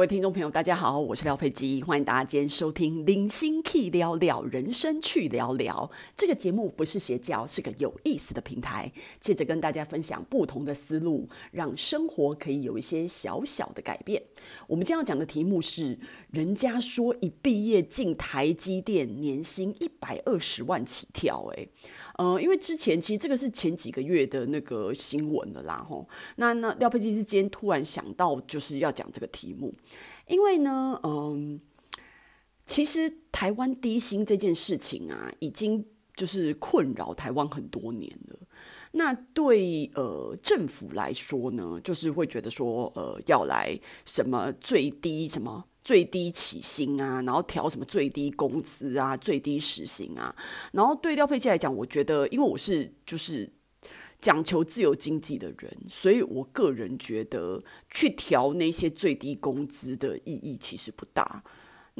各位听众朋友，大家好，我是廖佩基，欢迎大家今天收听《零星 Key 聊聊人生去聊聊》这个节目，不是邪教，是个有意思的平台，借着跟大家分享不同的思路，让生活可以有一些小小的改变。我们今天要讲的题目是：人家说一毕业进台积电，年薪一百二十万起跳，哎。呃，因为之前其实这个是前几个月的那个新闻了啦，吼。那那廖佩基是今天突然想到，就是要讲这个题目，因为呢，嗯，其实台湾低薪这件事情啊，已经就是困扰台湾很多年了。那对呃政府来说呢，就是会觉得说，呃，要来什么最低什么。最低起薪啊，然后调什么最低工资啊，最低时薪啊，然后对廖佩琪来讲，我觉得，因为我是就是讲求自由经济的人，所以我个人觉得去调那些最低工资的意义其实不大。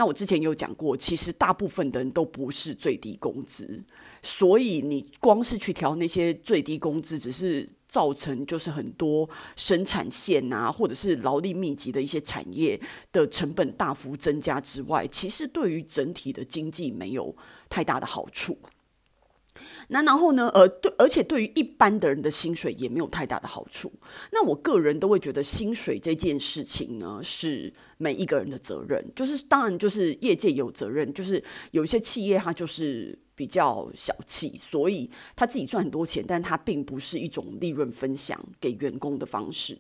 那我之前有讲过，其实大部分的人都不是最低工资，所以你光是去调那些最低工资，只是造成就是很多生产线啊，或者是劳力密集的一些产业的成本大幅增加之外，其实对于整体的经济没有太大的好处。那然后呢？呃，对，而且对于一般的人的薪水也没有太大的好处。那我个人都会觉得，薪水这件事情呢，是每一个人的责任。就是当然，就是业界有责任，就是有一些企业它就是比较小气，所以他自己赚很多钱，但他并不是一种利润分享给员工的方式，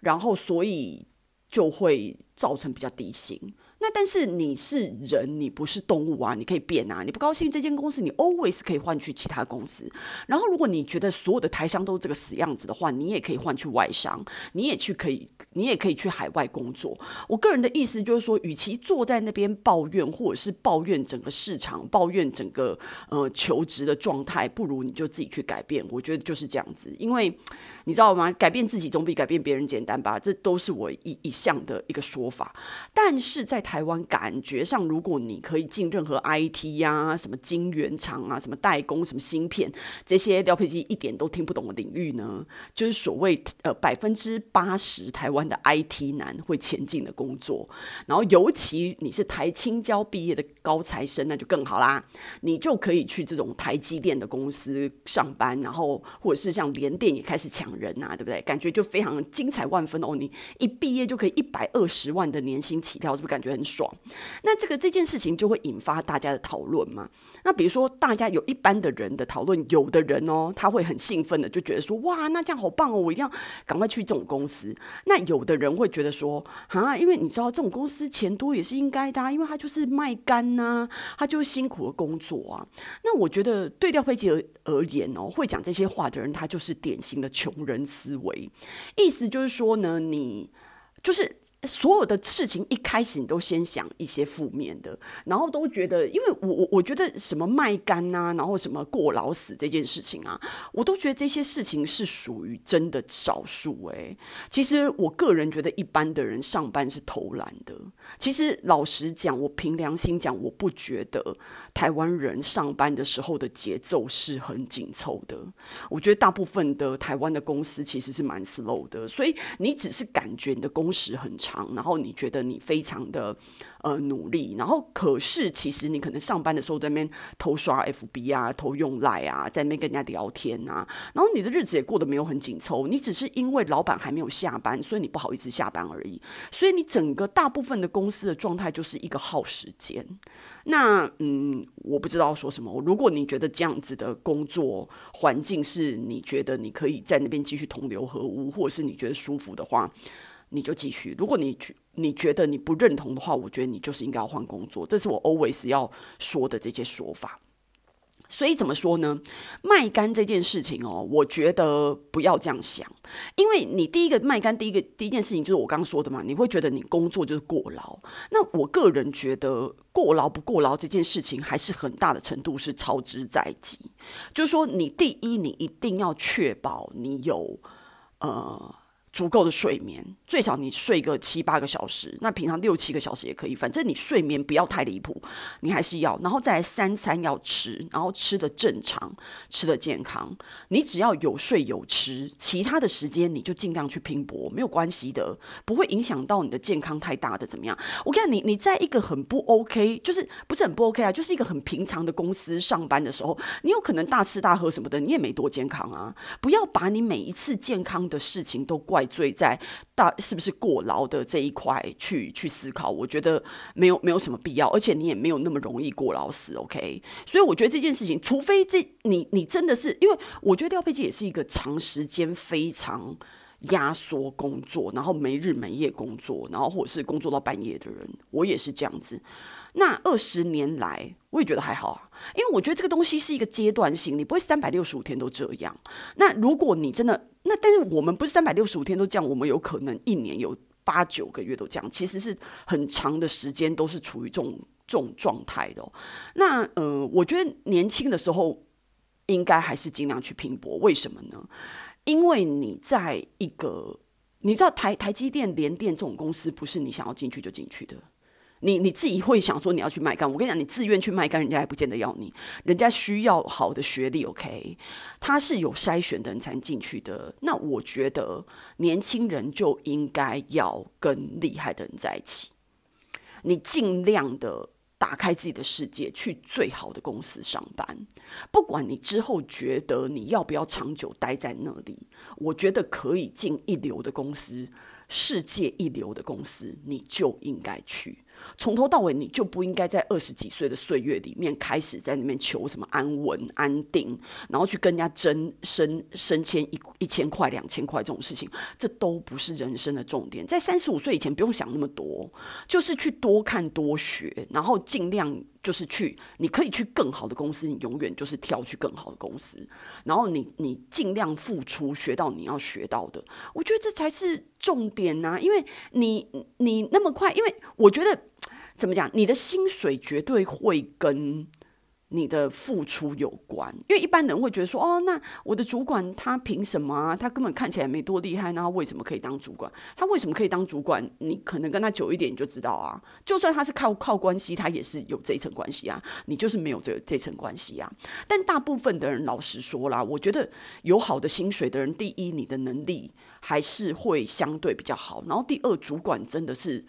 然后所以就会造成比较低薪。那但是你是人，你不是动物啊！你可以变啊！你不高兴这间公司，你 always 可以换去其他公司。然后，如果你觉得所有的台商都是这个死样子的话，你也可以换去外商，你也去可以，你也可以去海外工作。我个人的意思就是说，与其坐在那边抱怨，或者是抱怨整个市场，抱怨整个呃求职的状态，不如你就自己去改变。我觉得就是这样子，因为你知道吗？改变自己总比改变别人简单吧？这都是我一一向的一个说法。但是在台台湾感觉上，如果你可以进任何 IT 呀、什么晶圆厂啊、什么代工、什么芯片这些廖佩基一点都听不懂的领域呢，就是所谓呃百分之八十台湾的 IT 男会前进的工作。然后尤其你是台青交毕业的高材生，那就更好啦，你就可以去这种台积电的公司上班，然后或者是像联电也开始抢人啊，对不对？感觉就非常精彩万分哦！你一毕业就可以一百二十万的年薪起跳，是不是感觉很爽，那这个这件事情就会引发大家的讨论嘛。那比如说，大家有一般的人的讨论，有的人哦，他会很兴奋的，就觉得说，哇，那这样好棒哦，我一定要赶快去这种公司。那有的人会觉得说，啊，因为你知道这种公司钱多也是应该的啊，因为他就是卖干呐，他就是辛苦的工作啊。那我觉得对掉飞机而而言哦，会讲这些话的人，他就是典型的穷人思维，意思就是说呢，你就是。所有的事情一开始你都先想一些负面的，然后都觉得，因为我我我觉得什么卖肝呐、啊，然后什么过劳死这件事情啊，我都觉得这些事情是属于真的少数哎。其实我个人觉得一般的人上班是偷懒的。其实老实讲，我凭良心讲，我不觉得台湾人上班的时候的节奏是很紧凑的。我觉得大部分的台湾的公司其实是蛮 slow 的，所以你只是感觉你的工时很长。然后你觉得你非常的呃努力，然后可是其实你可能上班的时候在那边偷刷 FB 啊，偷用 Line 啊，在那边跟人家聊天啊，然后你的日子也过得没有很紧凑，你只是因为老板还没有下班，所以你不好意思下班而已。所以你整个大部分的公司的状态就是一个耗时间。那嗯，我不知道说什么。如果你觉得这样子的工作环境是你觉得你可以在那边继续同流合污，或者是你觉得舒服的话。你就继续。如果你觉你觉得你不认同的话，我觉得你就是应该要换工作。这是我 always 要说的这些说法。所以怎么说呢？卖干这件事情哦，我觉得不要这样想，因为你第一个卖干，第一个第一件事情就是我刚刚说的嘛，你会觉得你工作就是过劳。那我个人觉得过劳不过劳这件事情，还是很大的程度是操之在己。就是说，你第一，你一定要确保你有呃。足够的睡眠，最少你睡个七八个小时，那平常六七个小时也可以，反正你睡眠不要太离谱，你还是要，然后再三餐要吃，然后吃得正常，吃得健康，你只要有睡有吃，其他的时间你就尽量去拼搏，没有关系的，不会影响到你的健康太大的怎么样？我跟你，你在一个很不 OK，就是不是很不 OK 啊，就是一个很平常的公司上班的时候，你有可能大吃大喝什么的，你也没多健康啊，不要把你每一次健康的事情都怪罪在大是不是过劳的这一块去去思考，我觉得没有没有什么必要，而且你也没有那么容易过劳死，OK？所以我觉得这件事情，除非这你你真的是，因为我觉得调配机也是一个长时间非常压缩工作，然后没日没夜工作，然后或者是工作到半夜的人，我也是这样子。那二十年来，我也觉得还好啊，因为我觉得这个东西是一个阶段性，你不会三百六十五天都这样。那如果你真的，那但是我们不是三百六十五天都这样，我们有可能一年有八九个月都这样，其实是很长的时间都是处于这种这种状态的。那呃，我觉得年轻的时候应该还是尽量去拼搏，为什么呢？因为你在一个你知道台台积电、联电这种公司，不是你想要进去就进去的。你你自己会想说你要去卖干，我跟你讲，你自愿去卖干，人家还不见得要你，人家需要好的学历，OK，他是有筛选的人才能进去的。那我觉得年轻人就应该要跟厉害的人在一起，你尽量的打开自己的世界，去最好的公司上班。不管你之后觉得你要不要长久待在那里，我觉得可以进一流的公司，世界一流的公司，你就应该去。从头到尾，你就不应该在二十几岁的岁月里面开始在那边求什么安稳、安定，然后去跟人家争升升迁一一千块、两千块这种事情，这都不是人生的重点。在三十五岁以前，不用想那么多，就是去多看多学，然后尽量就是去，你可以去更好的公司，你永远就是跳去更好的公司，然后你你尽量付出，学到你要学到的，我觉得这才是重点呐、因为你你那么快，因为我觉得。怎么讲？你的薪水绝对会跟你的付出有关，因为一般人会觉得说：“哦，那我的主管他凭什么啊？他根本看起来没多厉害，那他为什么可以当主管？他为什么可以当主管？你可能跟他久一点你就知道啊。就算他是靠靠关系，他也是有这一层关系啊。你就是没有这这层关系啊。但大部分的人，老实说啦，我觉得有好的薪水的人，第一，你的能力还是会相对比较好，然后第二，主管真的是。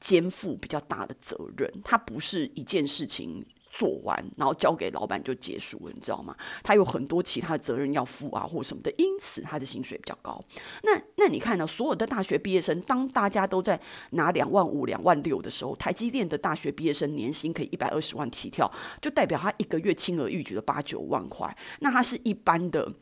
肩负比较大的责任，他不是一件事情做完，然后交给老板就结束了，你知道吗？他有很多其他的责任要负啊，或什么的，因此他的薪水比较高。那那你看呢？所有的大学毕业生，当大家都在拿两万五、两万六的时候，台积电的大学毕业生年薪可以一百二十万起跳，就代表他一个月轻而易举的八九万块。那他是一般的。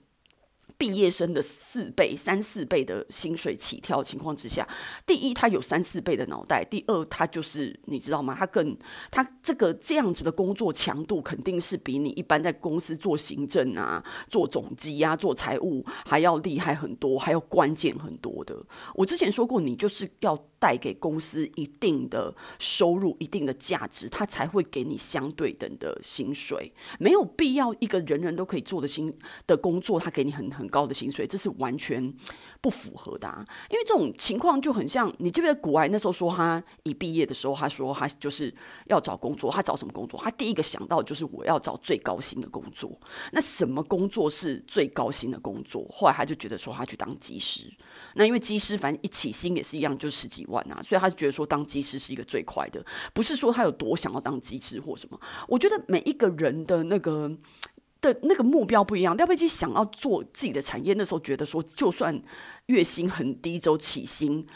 毕业生的四倍、三四倍的薪水起跳情况之下，第一，他有三四倍的脑袋；第二，他就是你知道吗？他更他这个这样子的工作强度，肯定是比你一般在公司做行政啊、做总机啊、做财务还要厉害很多，还要关键很多的。我之前说过，你就是要。带给公司一定的收入、一定的价值，他才会给你相对等的薪水。没有必要一个人人都可以做的薪的工作，他给你很很高的薪水，这是完全不符合的啊。因为这种情况就很像，你记不记得古埃那时候说，他一毕业的时候，他说他就是要找工作，他找什么工作？他第一个想到就是我要找最高薪的工作。那什么工作是最高薪的工作？后来他就觉得说，他去当技师。那因为技师反正一起薪也是一样，就十几万啊，所以他就觉得说当机师是一个最快的，不是说他有多想要当机师或什么。我觉得每一个人的那个的那个目标不一样。廖佩基想要做自己的产业，那时候觉得说，就算月薪很低，周起薪，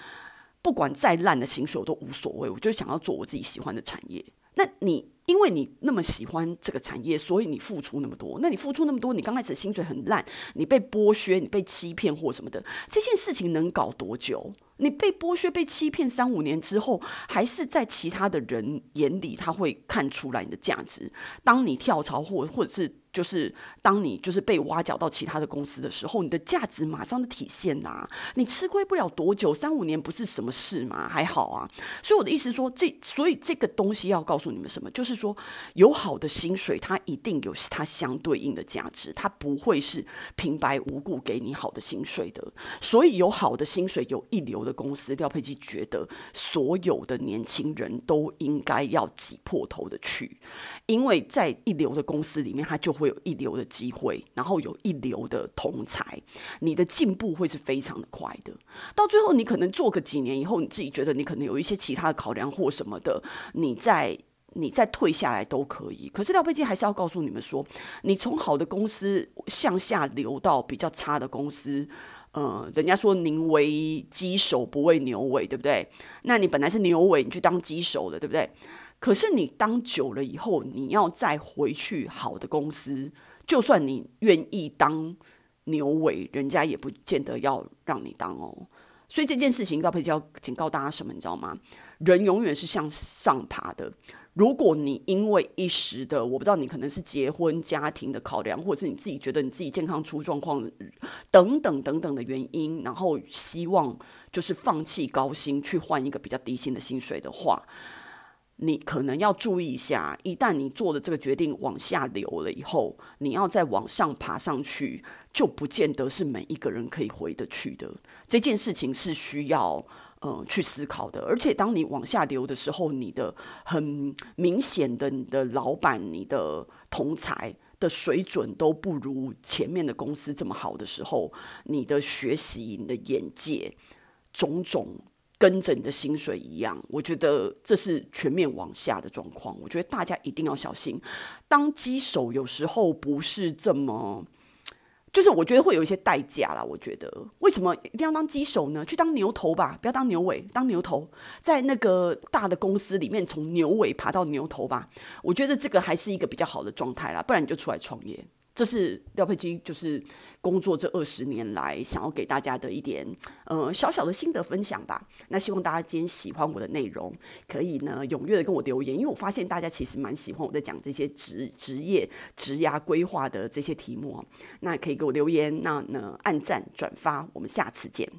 不管再烂的薪水我都无所谓，我就想要做我自己喜欢的产业。那你？因为你那么喜欢这个产业，所以你付出那么多。那你付出那么多，你刚开始薪水很烂，你被剥削，你被欺骗或什么的，这件事情能搞多久？你被剥削、被欺骗三五年之后，还是在其他的人眼里，他会看出来你的价值。当你跳槽或或者是。就是当你就是被挖角到其他的公司的时候，你的价值马上就体现啦。你吃亏不了多久，三五年不是什么事嘛，还好啊。所以我的意思说，这所以这个东西要告诉你们什么，就是说有好的薪水，它一定有它相对应的价值，它不会是平白无故给你好的薪水的。所以有好的薪水，有一流的公司，廖佩基觉得所有的年轻人都应该要挤破头的去，因为在一流的公司里面，他就。会有一流的机会，然后有一流的同才，你的进步会是非常的快的。到最后，你可能做个几年以后，你自己觉得你可能有一些其他的考量或什么的，你再你再退下来都可以。可是廖佩基还是要告诉你们说，你从好的公司向下流到比较差的公司，呃，人家说宁为鸡首不为牛尾，对不对？那你本来是牛尾，你去当鸡首的，对不对？可是你当久了以后，你要再回去好的公司，就算你愿意当牛尾，人家也不见得要让你当哦。所以这件事情，告佩基要警告大家什么？你知道吗？人永远是向上爬的。如果你因为一时的，我不知道你可能是结婚家庭的考量，或者是你自己觉得你自己健康出状况等等等等的原因，然后希望就是放弃高薪去换一个比较低薪的薪水的话。你可能要注意一下，一旦你做的这个决定往下流了以后，你要再往上爬上去，就不见得是每一个人可以回得去的。这件事情是需要呃去思考的。而且当你往下流的时候，你的很明显的你的老板、你的同才的水准都不如前面的公司这么好的时候，你的学习、你的眼界，种种。跟着你的薪水一样，我觉得这是全面往下的状况。我觉得大家一定要小心，当机手有时候不是这么，就是我觉得会有一些代价啦。我觉得为什么一定要当鸡手呢？去当牛头吧，不要当牛尾，当牛头，在那个大的公司里面，从牛尾爬到牛头吧。我觉得这个还是一个比较好的状态啦，不然你就出来创业。这是廖佩基，就是工作这二十年来想要给大家的一点，呃，小小的心得分享吧。那希望大家今天喜欢我的内容，可以呢踊跃的跟我留言，因为我发现大家其实蛮喜欢我在讲这些职职业、职涯规划的这些题目。那可以给我留言，那呢按赞转发，我们下次见。